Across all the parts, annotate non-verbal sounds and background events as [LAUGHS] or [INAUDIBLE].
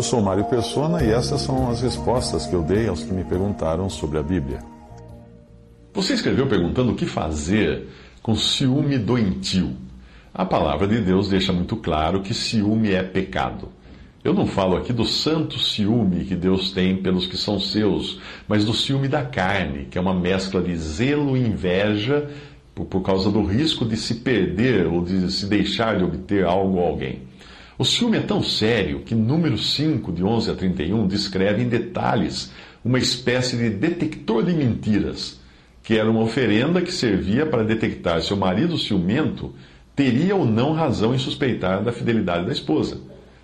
Eu sou Mário Persona e essas são as respostas que eu dei aos que me perguntaram sobre a Bíblia. Você escreveu perguntando o que fazer com ciúme doentio. A palavra de Deus deixa muito claro que ciúme é pecado. Eu não falo aqui do santo ciúme que Deus tem pelos que são seus, mas do ciúme da carne, que é uma mescla de zelo e inveja por, causa do risco de se perder ou de se deixar de obter algo ou alguém. O ciúme é tão sério que número 5, de 11 a 31, descreve em detalhes uma espécie de detector de mentiras, que era uma oferenda que servia para detectar se o marido ciumento teria ou não razão em suspeitar da fidelidade da esposa.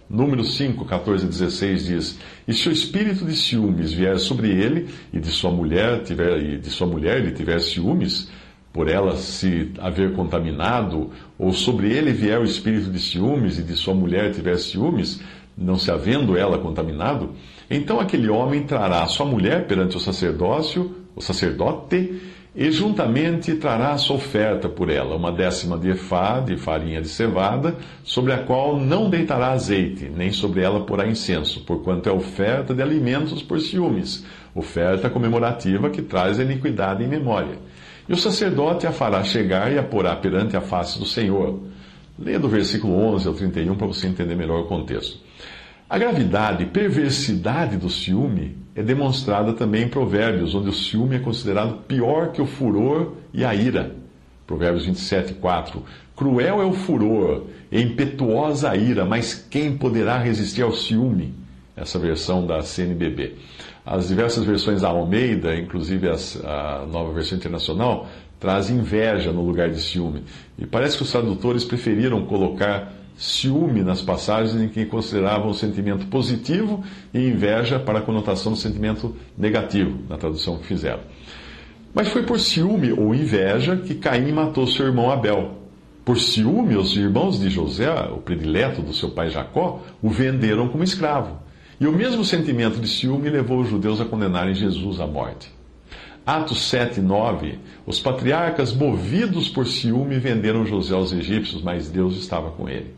Números 5, 14 e 16 diz: E se o espírito de ciúmes vier sobre ele, e de sua mulher tiver, e de sua mulher lhe tiver ciúmes, por ela se haver contaminado, ou sobre ele vier o espírito de ciúmes e de sua mulher tiver ciúmes, não se havendo ela contaminado, então aquele homem trará sua mulher perante o sacerdócio, o sacerdote, e juntamente trará sua oferta por ela, uma décima de efá de farinha de cevada, sobre a qual não deitará azeite, nem sobre ela porá incenso, porquanto é oferta de alimentos por ciúmes, oferta comemorativa que traz a iniquidade em memória. E o sacerdote a fará chegar e a porá perante a face do Senhor. Leia do versículo 11 ao 31 para você entender melhor o contexto. A gravidade e perversidade do ciúme é demonstrada também em Provérbios, onde o ciúme é considerado pior que o furor e a ira. Provérbios 27, 4. Cruel é o furor, e impetuosa a ira, mas quem poderá resistir ao ciúme? Essa versão da CNBB. As diversas versões da Almeida, inclusive as, a nova versão internacional, trazem inveja no lugar de ciúme. E parece que os tradutores preferiram colocar ciúme nas passagens em que consideravam o sentimento positivo e inveja para a conotação do sentimento negativo, na tradução que fizeram. Mas foi por ciúme ou inveja que Caim matou seu irmão Abel. Por ciúme, os irmãos de José, o predileto do seu pai Jacó, o venderam como escravo. E o mesmo sentimento de ciúme levou os judeus a condenarem Jesus à morte. Atos 7, 9. Os patriarcas, movidos por ciúme, venderam José aos egípcios, mas Deus estava com ele.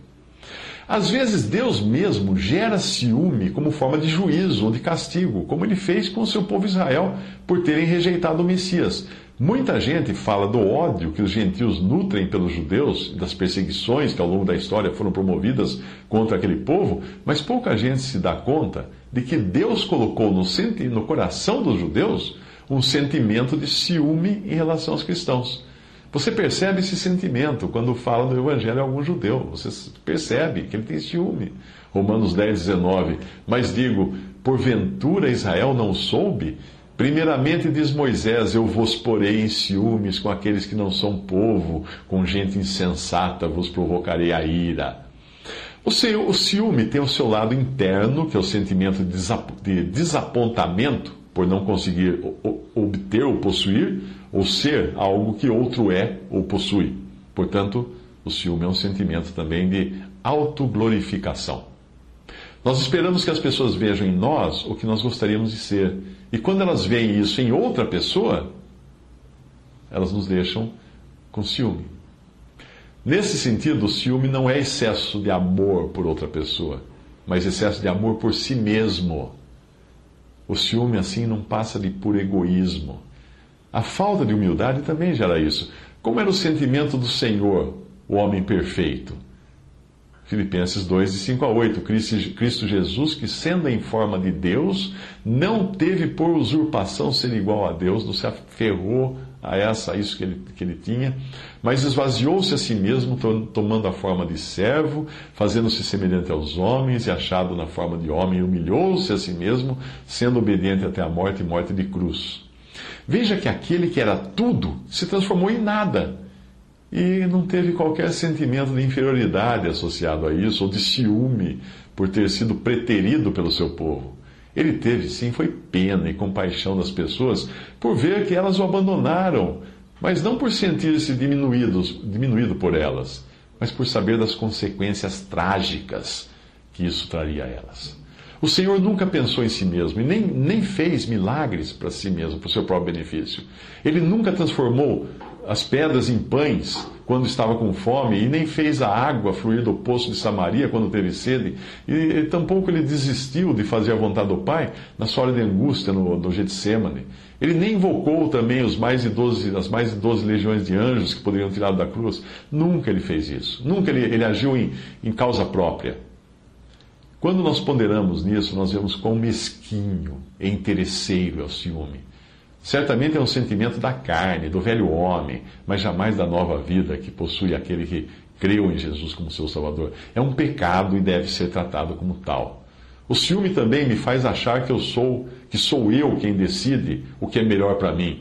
Às vezes Deus mesmo gera ciúme como forma de juízo ou de castigo, como ele fez com o seu povo Israel por terem rejeitado o Messias. Muita gente fala do ódio que os gentios nutrem pelos judeus das perseguições que ao longo da história foram promovidas contra aquele povo, mas pouca gente se dá conta de que Deus colocou no, no coração dos judeus um sentimento de ciúme em relação aos cristãos. Você percebe esse sentimento quando fala do Evangelho a algum judeu. Você percebe que ele tem ciúme. Romanos 10, 19. Mas digo, porventura Israel não soube? Primeiramente diz Moisés: Eu vos porei em ciúmes com aqueles que não são povo, com gente insensata vos provocarei a ira. O ciúme tem o seu lado interno, que é o sentimento de desapontamento por não conseguir obter ou possuir ou ser algo que outro é ou possui. Portanto, o ciúme é um sentimento também de autoglorificação. Nós esperamos que as pessoas vejam em nós o que nós gostaríamos de ser. E quando elas veem isso em outra pessoa, elas nos deixam com ciúme. Nesse sentido, o ciúme não é excesso de amor por outra pessoa, mas excesso de amor por si mesmo. O ciúme, assim, não passa de puro egoísmo. A falta de humildade também gera isso. Como era o sentimento do Senhor, o homem perfeito? Filipenses 2, de 5 a 8. Cristo Jesus, que sendo em forma de Deus, não teve por usurpação ser igual a Deus, não se aferrou a essa, a isso que ele, que ele tinha, mas esvaziou-se a si mesmo, tomando a forma de servo, fazendo-se semelhante aos homens, e achado na forma de homem, humilhou-se a si mesmo, sendo obediente até a morte e morte de cruz. Veja que aquele que era tudo se transformou em nada e não teve qualquer sentimento de inferioridade associado a isso, ou de ciúme por ter sido preterido pelo seu povo. Ele teve, sim, foi pena e compaixão das pessoas por ver que elas o abandonaram, mas não por sentir-se diminuído por elas, mas por saber das consequências trágicas que isso traria a elas. O Senhor nunca pensou em si mesmo e nem, nem fez milagres para si mesmo, para o seu próprio benefício. Ele nunca transformou as pedras em pães quando estava com fome, e nem fez a água fluir do poço de Samaria quando teve sede, e, e tampouco ele desistiu de fazer a vontade do Pai na sua hora de angústia no, no Getsemane. Ele nem invocou também os mais de 12, as mais de 12 legiões de anjos que poderiam tirar da cruz. Nunca ele fez isso. Nunca ele, ele agiu em, em causa própria. Quando nós ponderamos nisso, nós vemos quão mesquinho e interesseiro é o ciúme. Certamente é um sentimento da carne, do velho homem, mas jamais da nova vida que possui aquele que creu em Jesus como seu Salvador. É um pecado e deve ser tratado como tal. O ciúme também me faz achar que eu sou, que sou eu quem decide o que é melhor para mim.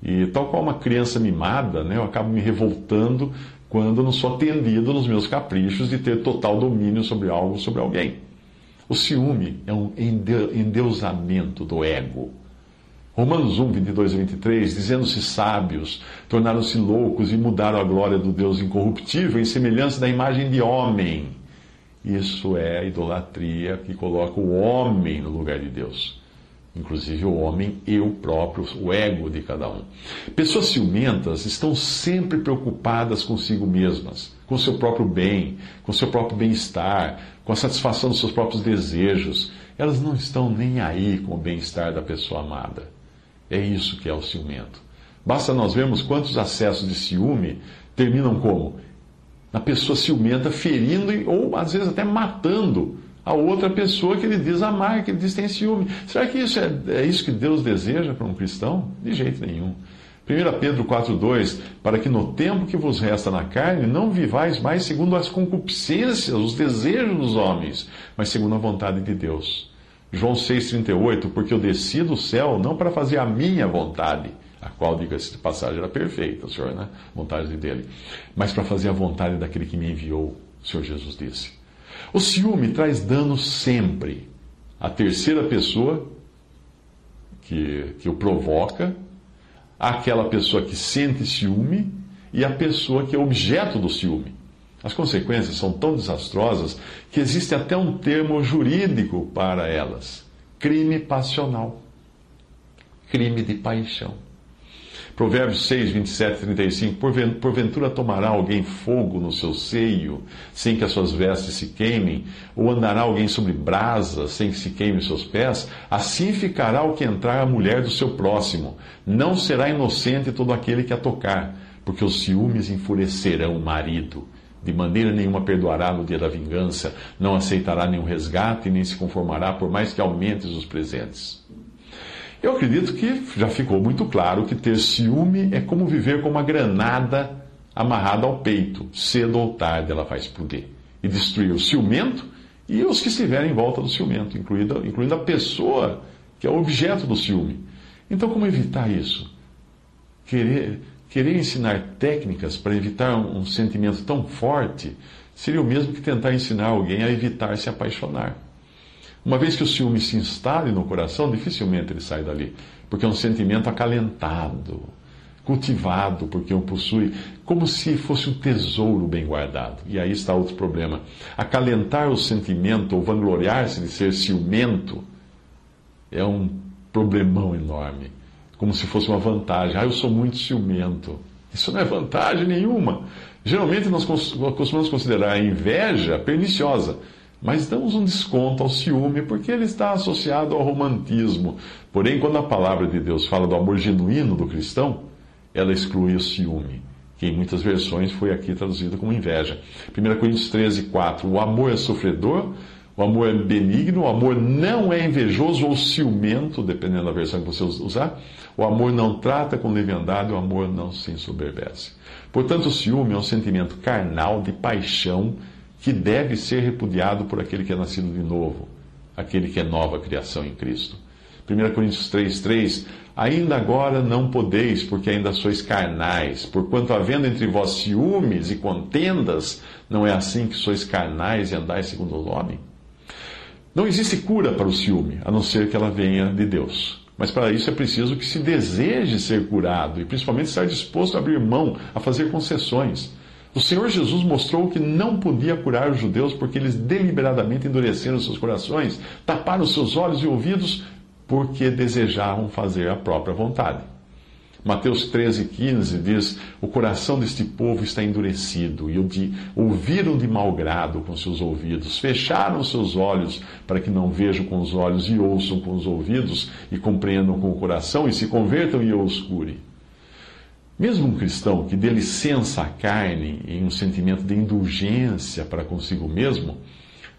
E tal qual uma criança mimada, né, eu acabo me revoltando quando não sou atendido nos meus caprichos de ter total domínio sobre algo, sobre alguém. O ciúme é um endeusamento do ego. Romanos 1, 22 e 23, dizendo-se sábios, tornaram-se loucos e mudaram a glória do Deus incorruptível em semelhança da imagem de homem. Isso é a idolatria que coloca o homem no lugar de Deus. Inclusive o homem, eu próprio, o ego de cada um. Pessoas ciumentas estão sempre preocupadas consigo mesmas, com seu próprio bem, com seu próprio bem-estar, com a satisfação dos seus próprios desejos. Elas não estão nem aí com o bem-estar da pessoa amada. É isso que é o ciumento. Basta nós vermos quantos acessos de ciúme terminam como? Na pessoa ciumenta ferindo ou às vezes até matando a outra pessoa que ele diz amar, que ele diz tem ciúme. Será que isso é, é isso que Deus deseja para um cristão? De jeito nenhum. 1 Pedro 4,2: Para que no tempo que vos resta na carne, não vivais mais segundo as concupiscências, os desejos dos homens, mas segundo a vontade de Deus. João 6,38, porque eu desci do céu não para fazer a minha vontade, a qual, diga-se de passagem, era perfeita, o Senhor, né? Vontade dele, mas para fazer a vontade daquele que me enviou, o Senhor Jesus disse. O ciúme traz dano sempre. A terceira pessoa que, que o provoca, aquela pessoa que sente ciúme e a pessoa que é objeto do ciúme. As consequências são tão desastrosas que existe até um termo jurídico para elas: crime passional. Crime de paixão. Provérbios 6, 27 e 35. Porventura tomará alguém fogo no seu seio, sem que as suas vestes se queimem? Ou andará alguém sobre brasas, sem que se queime os seus pés? Assim ficará o que entrar a mulher do seu próximo. Não será inocente todo aquele que a tocar, porque os ciúmes enfurecerão o marido de maneira nenhuma perdoará no dia da vingança, não aceitará nenhum resgate, nem se conformará, por mais que aumentes os presentes. Eu acredito que já ficou muito claro que ter ciúme é como viver com uma granada amarrada ao peito. Cedo ou tarde ela vai explodir e destruir o ciumento e os que estiverem em volta do ciumento, incluindo, incluindo a pessoa que é o objeto do ciúme. Então, como evitar isso? Querer, Querer ensinar técnicas para evitar um, sentimento tão forte seria o mesmo que tentar ensinar alguém a evitar se apaixonar. Uma vez que o ciúme se instale no coração, dificilmente ele sai dali, porque é um sentimento acalentado, cultivado porque o possui, como se fosse um tesouro bem guardado. E aí está outro problema. Acalentar o sentimento ou vangloriar-se de ser ciumento é um problemão enorme como se fosse uma vantagem. Ah, eu sou muito ciumento. Isso não é vantagem nenhuma. Geralmente nós costumamos considerar a inveja perniciosa, mas damos um desconto ao ciúme porque ele está associado ao romantismo. Porém, quando a palavra de Deus fala do amor genuíno do cristão, ela exclui o ciúme, que em muitas versões foi aqui traduzido como inveja. 1 Coríntios 13, 4. O amor é sofredor, o amor é benigno, o amor não é invejoso ou ciumento, dependendo da versão que você usar. O amor não trata com leviandade, o amor não se ensoberbece. Portanto, o ciúme é um sentimento carnal de paixão que deve ser repudiado por aquele que é nascido de novo, aquele que é nova criação em Cristo. 1 Coríntios 3, 3, ainda agora não podeis, porque ainda sois carnais, porquanto havendo entre vós ciúmes e contendas, não é assim que sois carnais e andais segundo o homem? Não existe cura para o ciúme, a não ser que ela venha de Deus. Mas para isso é preciso que se deseje ser curado e principalmente estar disposto a abrir mão, a fazer concessões. O Senhor Jesus mostrou que não podia curar os judeus porque eles deliberadamente endureceram seus corações, taparam seus olhos e ouvidos porque desejavam fazer a própria vontade. Mateus 13, 15 diz: O coração deste povo está endurecido, e ouviram de mau grado com seus ouvidos, fecharam seus olhos para que não vejam com os olhos e ouçam com os ouvidos, e compreendam com o coração, e se convertam e eu os cure. Mesmo um cristão que dê licença à carne em um sentimento de indulgência para consigo mesmo,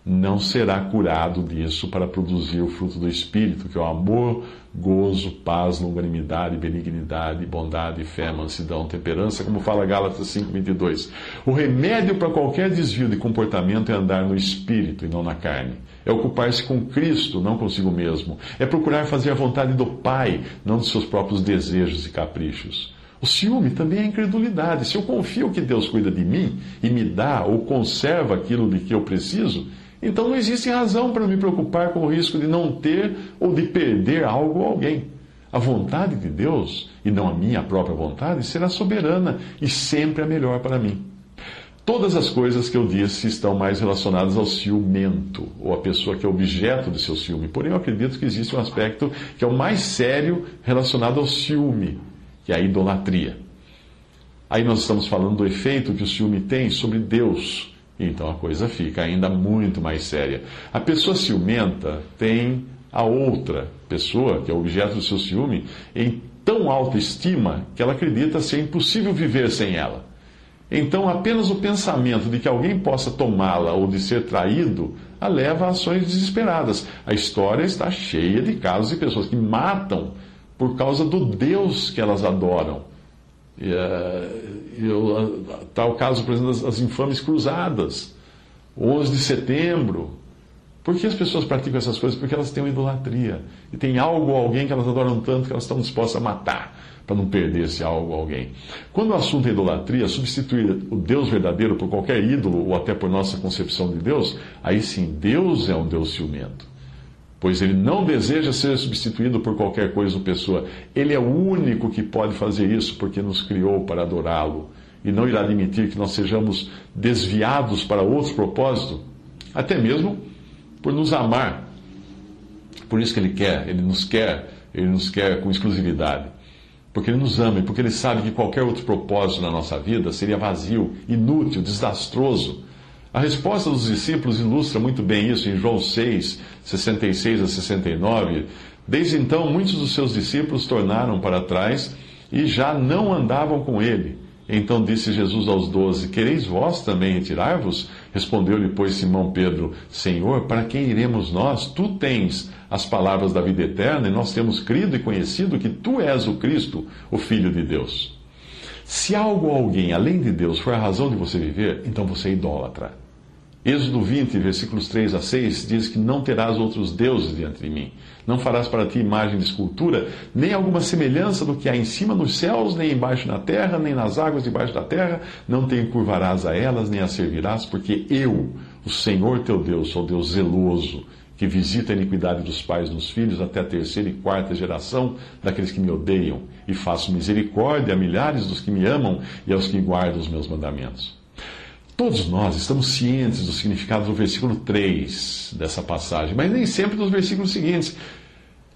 não será curado disso para produzir o fruto do Espírito, que é o amor, gozo, paz, longanimidade, benignidade, bondade, fé, mansidão, temperança, como fala Gálatas 5,22. O remédio para qualquer desvio de comportamento é andar no Espírito e não na carne. É ocupar-se com Cristo, não consigo mesmo. É procurar fazer a vontade do Pai, não dos seus próprios desejos e caprichos. O ciúme também é incredulidade. Se eu confio que Deus cuida de mim e me dá ou conserva aquilo de que eu preciso, então não existe razão para me preocupar com o risco de não ter ou de perder algo ou alguém. A vontade de Deus, e não a minha própria vontade, será soberana e sempre a melhor para mim. Todas as coisas que eu disse estão mais relacionadas ao ciumento, ou à pessoa que é objeto de seu ciúme. Porém, eu acredito que existe um aspecto que é o mais sério relacionado ao ciúme, que é a idolatria. Aí nós estamos falando do efeito que o ciúme tem sobre Deus então a coisa fica ainda muito mais séria. A pessoa ciumenta tem a outra pessoa, que é objeto do seu ciúme, em tão alta estima que ela acredita ser impossível viver sem ela. Então, apenas o pensamento de que alguém possa tomá-la ou de ser traído a leva a ações desesperadas. A história está cheia de casos de pessoas que matam por causa do Deus que elas adoram Está o caso, por exemplo, das infames cruzadas, 11 de setembro. Por que as pessoas praticam essas coisas? Porque elas têm uma idolatria. E tem algo ou alguém que elas adoram tanto que elas estão dispostas a matar para não perder esse algo ou alguém. Quando o assunto é idolatria, substituir o Deus verdadeiro por qualquer ídolo ou até por nossa concepção de Deus, aí sim, Deus é um Deus ciumento pois ele não deseja ser substituído por qualquer coisa ou pessoa. Ele é o único que pode fazer isso, porque nos criou para adorá-lo. E não irá admitir que nós sejamos desviados para outro propósito, até mesmo por nos amar. Por isso que ele quer, ele nos quer, ele nos quer com exclusividade. Porque ele nos ama e porque ele sabe que qualquer outro propósito na nossa vida seria vazio, inútil, desastroso a resposta dos discípulos ilustra muito bem isso em João 6, 66 a 69. Desde então, muitos dos seus discípulos tornaram para trás e já não andavam com ele. Então disse Jesus aos doze: Quereis vós também retirar-vos? Respondeu-lhe, pois, Simão Pedro: Senhor, para quem iremos nós? Tu tens as palavras da vida eterna e nós temos crido e conhecido que tu és o Cristo, o Filho de Deus. Se algo ou alguém além de Deus for a razão de você viver, então você é idólatra. Êxodo 20, versículos 3 a 6, diz que não terás outros deuses diante de mim. Não farás para ti imagem de escultura, nem alguma semelhança do que há em cima nos céus, nem embaixo na terra, nem nas águas debaixo da terra. Não te encurvarás a elas, nem as servirás, porque eu, o Senhor teu Deus, sou Deus zeloso, que visita a iniquidade dos pais nos filhos até a terceira e quarta geração daqueles que me odeiam, e faço misericórdia a milhares dos que me amam e aos que guardam os meus mandamentos. Todos nós estamos cientes do significado do versículo 3 dessa passagem, mas nem sempre dos versículos seguintes.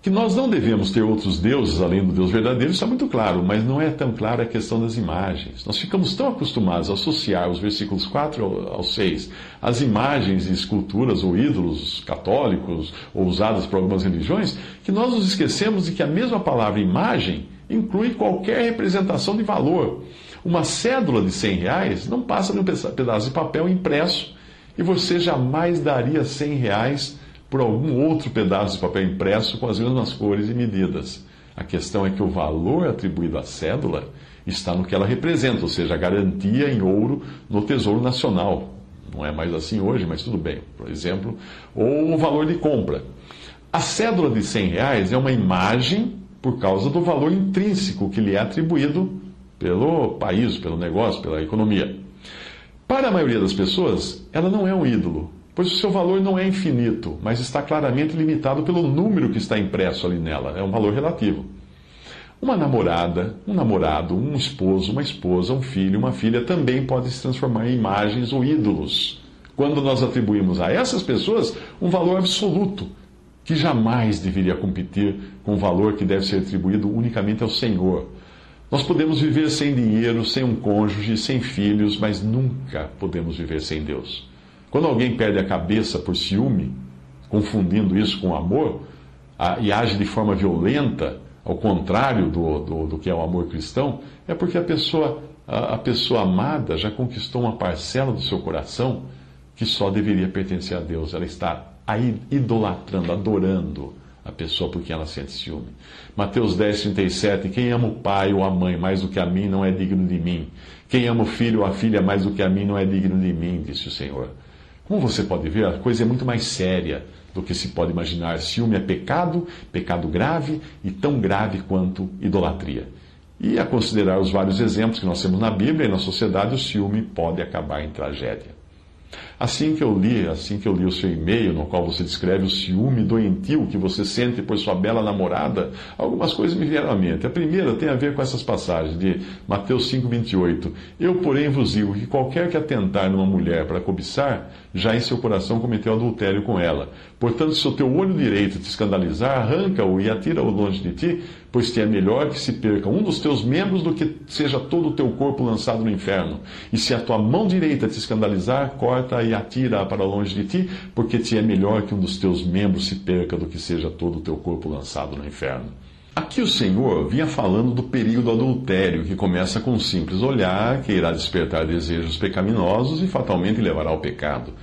Que nós não devemos ter outros deuses além do Deus verdadeiro está muito claro, mas não é tão clara a questão das imagens. Nós ficamos tão acostumados a associar os versículos 4 ao 6 às imagens e esculturas ou ídolos católicos ou usadas por algumas religiões, que nós nos esquecemos de que a mesma palavra imagem inclui qualquer representação de valor. Uma cédula de 100 reais não passa de um pedaço de papel impresso e você jamais daria 100 reais por algum outro pedaço de papel impresso com as mesmas cores e medidas. A questão é que o valor atribuído à cédula está no que ela representa, ou seja, a garantia em ouro no Tesouro Nacional. Não é mais assim hoje, mas tudo bem. Por exemplo, ou o valor de compra. A cédula de 100 reais é uma imagem por causa do valor intrínseco que lhe é atribuído pelo país, pelo negócio, pela economia. Para a maioria das pessoas, ela não é um ídolo, pois o seu valor não é infinito, mas está claramente limitado pelo número que está impresso ali nela. É um valor relativo. Uma namorada, um namorado, um esposo, uma esposa, um filho, uma filha também podem se transformar em imagens ou ídolos. Quando nós atribuímos a essas pessoas um valor absoluto, que jamais deveria competir com o valor que deve ser atribuído unicamente ao Senhor. Nós podemos viver sem dinheiro, sem um cônjuge, sem filhos, mas nunca podemos viver sem Deus. Quando alguém perde a cabeça por ciúme, confundindo isso com amor, e age de forma violenta, ao contrário do, do, do que é o amor cristão, é porque a pessoa, a, a pessoa amada já conquistou uma parcela do seu coração que só deveria pertencer a Deus. Ela está idolatrando, adorando a pessoa por quem ela sente ciúme. Mateus 10, 37. Quem ama o pai ou a mãe mais do que a mim não é digno de mim. Quem ama o filho ou a filha mais do que a mim não é digno de mim, disse o Senhor. Como você pode ver, a coisa é muito mais séria do que se pode imaginar. Ciúme é pecado, pecado grave e tão grave quanto idolatria. E a considerar os vários exemplos que nós temos na Bíblia e na sociedade, o ciúme pode acabar em tragédia. Assim que eu li, assim que eu li o seu e-mail, no qual você descreve o ciúme doentio que você sente por sua bela namorada, algumas coisas me vieram à mente. A primeira tem a ver com essas passagens de Mateus 5:28. Eu, porém, vos digo que qualquer que atentar numa mulher para cobiçar, já em seu coração cometeu adultério com ela. Portanto, se o teu olho direito te escandalizar, arranca-o e atira-o longe de ti, pois te é melhor que se perca um dos teus membros do que seja todo o teu corpo lançado no inferno. E se a tua mão direita te escandalizar, corta e atira para longe de ti, porque te é melhor que um dos teus membros se perca do que seja todo o teu corpo lançado no inferno. Aqui o Senhor vinha falando do perigo do adultério, que começa com um simples olhar, que irá despertar desejos pecaminosos e fatalmente levará ao pecado.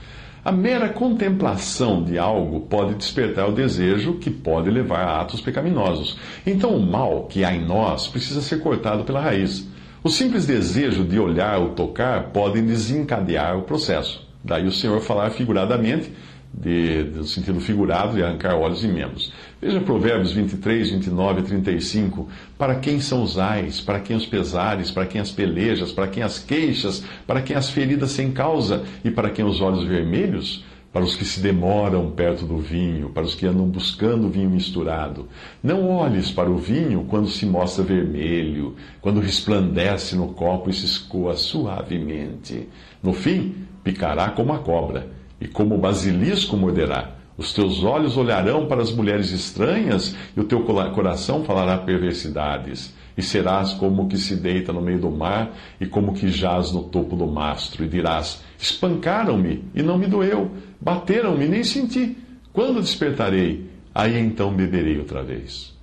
A mera contemplação de algo pode despertar o desejo que pode levar a atos pecaminosos. Então, o mal que há em nós precisa ser cortado pela raiz. O simples desejo de olhar ou tocar pode desencadear o processo. Daí o Senhor falar figuradamente de, no sentido figurado, de arrancar olhos e membros. Veja Provérbios 23, 29 e 35. Para quem são os ais, para quem os pesares, para quem as pelejas, para quem as queixas, para quem as feridas sem causa e para quem os olhos vermelhos? Para os que se demoram perto do vinho, para os que andam buscando vinho misturado. Não olhes para o vinho quando se mostra vermelho, quando resplandece no copo e se escoa suavemente. No fim, picará como a cobra e como o basilisco morderá. Os teus olhos olharão para as mulheres estranhas, e o teu coração falará perversidades. E serás como o que se deita no meio do mar, e como o que jaz no topo do mastro. E dirás: Espancaram-me, e não me doeu. Bateram-me, nem senti. Quando despertarei? Aí então beberei outra vez.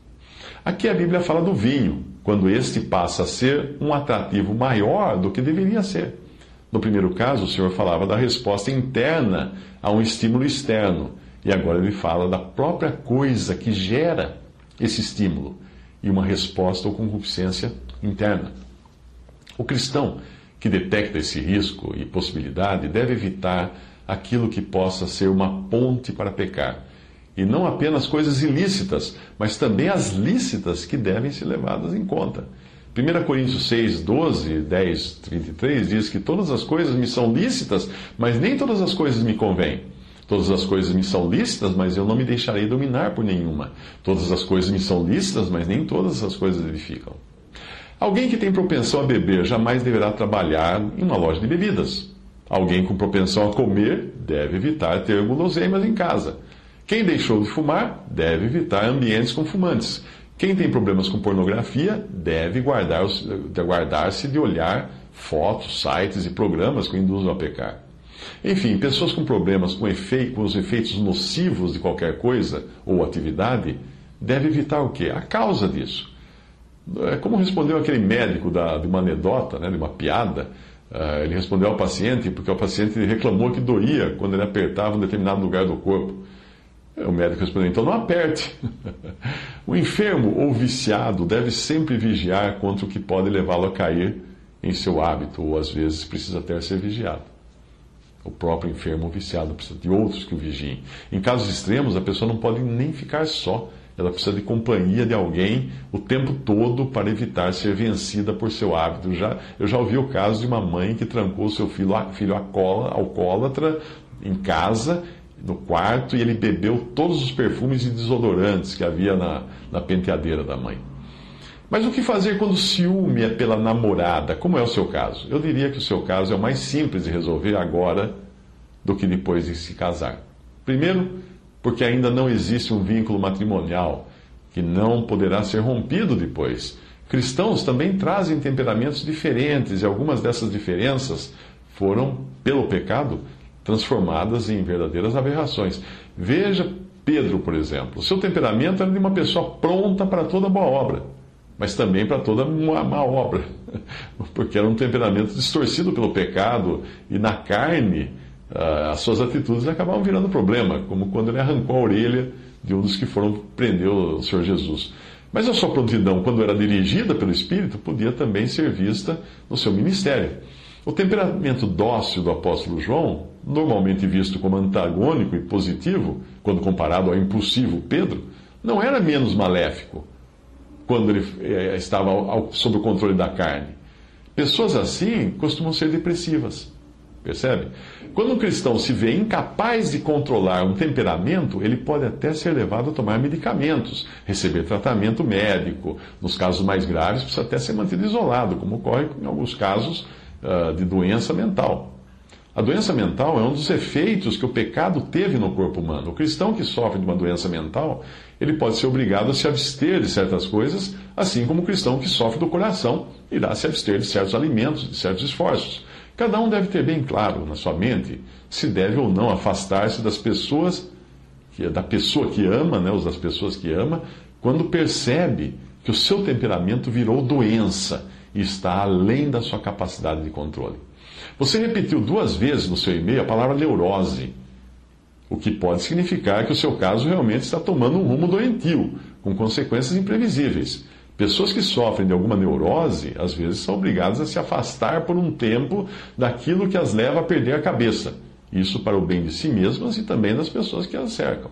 Aqui a Bíblia fala do vinho, quando este passa a ser um atrativo maior do que deveria ser. No primeiro caso, o Senhor falava da resposta interna a um estímulo externo. E agora ele fala da própria coisa que gera esse estímulo e uma resposta ou concupiscência interna. O cristão que detecta esse risco e possibilidade deve evitar aquilo que possa ser uma ponte para pecar. E não apenas coisas ilícitas, mas também as lícitas que devem ser levadas em conta. 1 Coríntios 6, 12, 10, 33 diz que todas as coisas me são lícitas, mas nem todas as coisas me convêm. Todas as coisas me são lícitas, mas eu não me deixarei dominar por nenhuma. Todas as coisas me são lícitas, mas nem todas as coisas edificam. Alguém que tem propensão a beber jamais deverá trabalhar em uma loja de bebidas. Alguém com propensão a comer deve evitar ter guloseimas em casa. Quem deixou de fumar deve evitar ambientes com fumantes. Quem tem problemas com pornografia deve guardar-se de olhar fotos, sites e programas que induzam a pecar. Enfim, pessoas com problemas com, efeito, com os efeitos nocivos de qualquer coisa ou atividade devem evitar o quê? A causa disso. É como respondeu aquele médico da, de uma anedota, né, de uma piada. Uh, ele respondeu ao paciente porque o paciente reclamou que doía quando ele apertava um determinado lugar do corpo. O médico respondeu: então não aperte. [LAUGHS] o enfermo ou viciado deve sempre vigiar contra o que pode levá-lo a cair em seu hábito, ou às vezes precisa até ser vigiado. O próprio enfermo viciado precisa de outros que o vigiem. Em casos extremos, a pessoa não pode nem ficar só. Ela precisa de companhia de alguém o tempo todo para evitar ser vencida por seu hábito. Já, eu já ouvi o caso de uma mãe que trancou seu filho, filho alcoólatra em casa, no quarto, e ele bebeu todos os perfumes e desodorantes que havia na, na penteadeira da mãe. Mas o que fazer quando o ciúme é pela namorada? Como é o seu caso? Eu diria que o seu caso é o mais simples de resolver agora do que depois de se casar. Primeiro, porque ainda não existe um vínculo matrimonial que não poderá ser rompido depois. Cristãos também trazem temperamentos diferentes e algumas dessas diferenças foram, pelo pecado, transformadas em verdadeiras aberrações. Veja Pedro, por exemplo. Seu temperamento era de uma pessoa pronta para toda boa obra mas também para toda uma má obra, [LAUGHS] porque era um temperamento distorcido pelo pecado e na carne ah, as suas atitudes acabavam virando problema, como quando ele arrancou a orelha de um dos que foram prender o Senhor Jesus. Mas a sua prontidão, quando era dirigida pelo Espírito, podia também ser vista no seu ministério. O temperamento dócil do apóstolo João, normalmente visto como antagônico e positivo, quando comparado ao impulsivo Pedro, não era menos maléfico quando ele eh, estava sob o controle da carne. Pessoas assim costumam ser depressivas. Percebe? Quando um cristão se vê incapaz de controlar um temperamento, ele pode até ser levado a tomar medicamentos, receber tratamento médico. Nos casos mais graves, precisa até ser mantido isolado, como ocorre em alguns casos uh, de doença mental. A doença mental é um dos efeitos que o pecado teve no corpo humano. O cristão que sofre de uma doença mental, ele pode ser obrigado a se abster de certas coisas, assim como o cristão que sofre do coração irá se abster de certos alimentos, de certos esforços. Cada um deve ter bem claro na sua mente se deve ou não afastar-se das pessoas, da pessoa que ama, né, ou das pessoas que ama, quando percebe que o seu temperamento virou doença e está além da sua capacidade de controle. Você repetiu duas vezes no seu e-mail a palavra neurose, o que pode significar que o seu caso realmente está tomando um rumo doentio, com consequências imprevisíveis. Pessoas que sofrem de alguma neurose, às vezes, são obrigadas a se afastar por um tempo daquilo que as leva a perder a cabeça. Isso para o bem de si mesmas e também das pessoas que as cercam.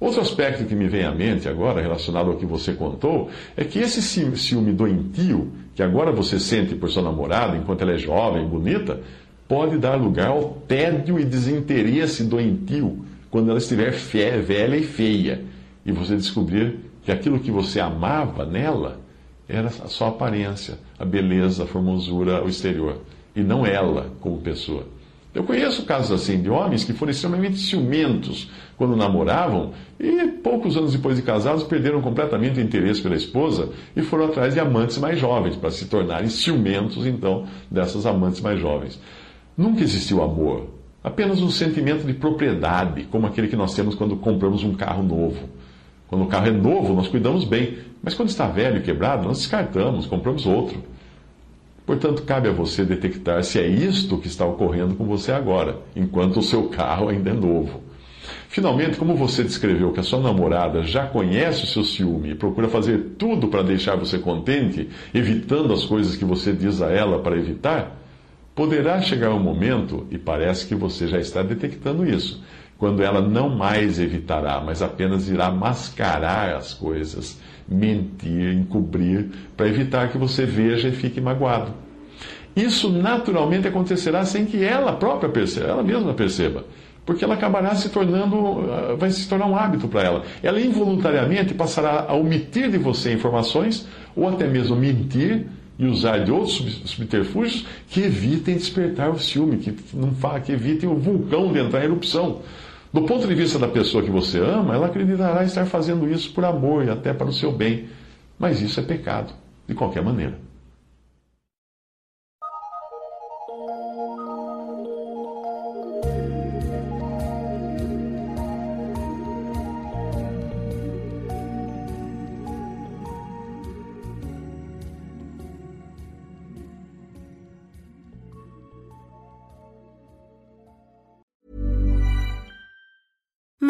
Outro aspecto que me vem à mente agora, relacionado ao que você contou, é que esse ciúme doentio, que agora você sente por sua namorada, enquanto ela é jovem e bonita, pode dar lugar ao tédio e desinteresse doentio quando ela estiver velha e feia e você descobrir que aquilo que você amava nela era a sua aparência, a beleza, a formosura, o exterior, e não ela como pessoa. Eu conheço casos assim de homens que foram extremamente ciumentos quando namoravam e poucos anos depois de casados perderam completamente o interesse pela esposa e foram atrás de amantes mais jovens para se tornarem ciumentos então dessas amantes mais jovens. Nunca existiu amor, apenas um sentimento de propriedade, como aquele que nós temos quando compramos um carro novo. Quando o carro é novo, nós cuidamos bem, mas quando está velho e quebrado, nós descartamos, compramos outro. Portanto, cabe a você detectar se é isto que está ocorrendo com você agora, enquanto o seu carro ainda é novo. Finalmente, como você descreveu que a sua namorada já conhece o seu ciúme e procura fazer tudo para deixar você contente, evitando as coisas que você diz a ela para evitar, poderá chegar um momento, e parece que você já está detectando isso, quando ela não mais evitará, mas apenas irá mascarar as coisas mentir, encobrir, para evitar que você veja e fique magoado. Isso naturalmente acontecerá sem que ela própria perceba, ela mesma perceba. Porque ela acabará se tornando, ah, vai se tornar um hábito para ela. Ela involuntariamente passará a omitir de você informações, ou até mesmo mentir e usar de outros subterfúgios que evitem despertar o ciúme, que, não, que evitem o vulcão de entrar em erupção. Do ponto de vista da pessoa que você ama, ela acreditará estar fazendo isso por amor e até para o seu bem. Mas isso é pecado, de qualquer maneira.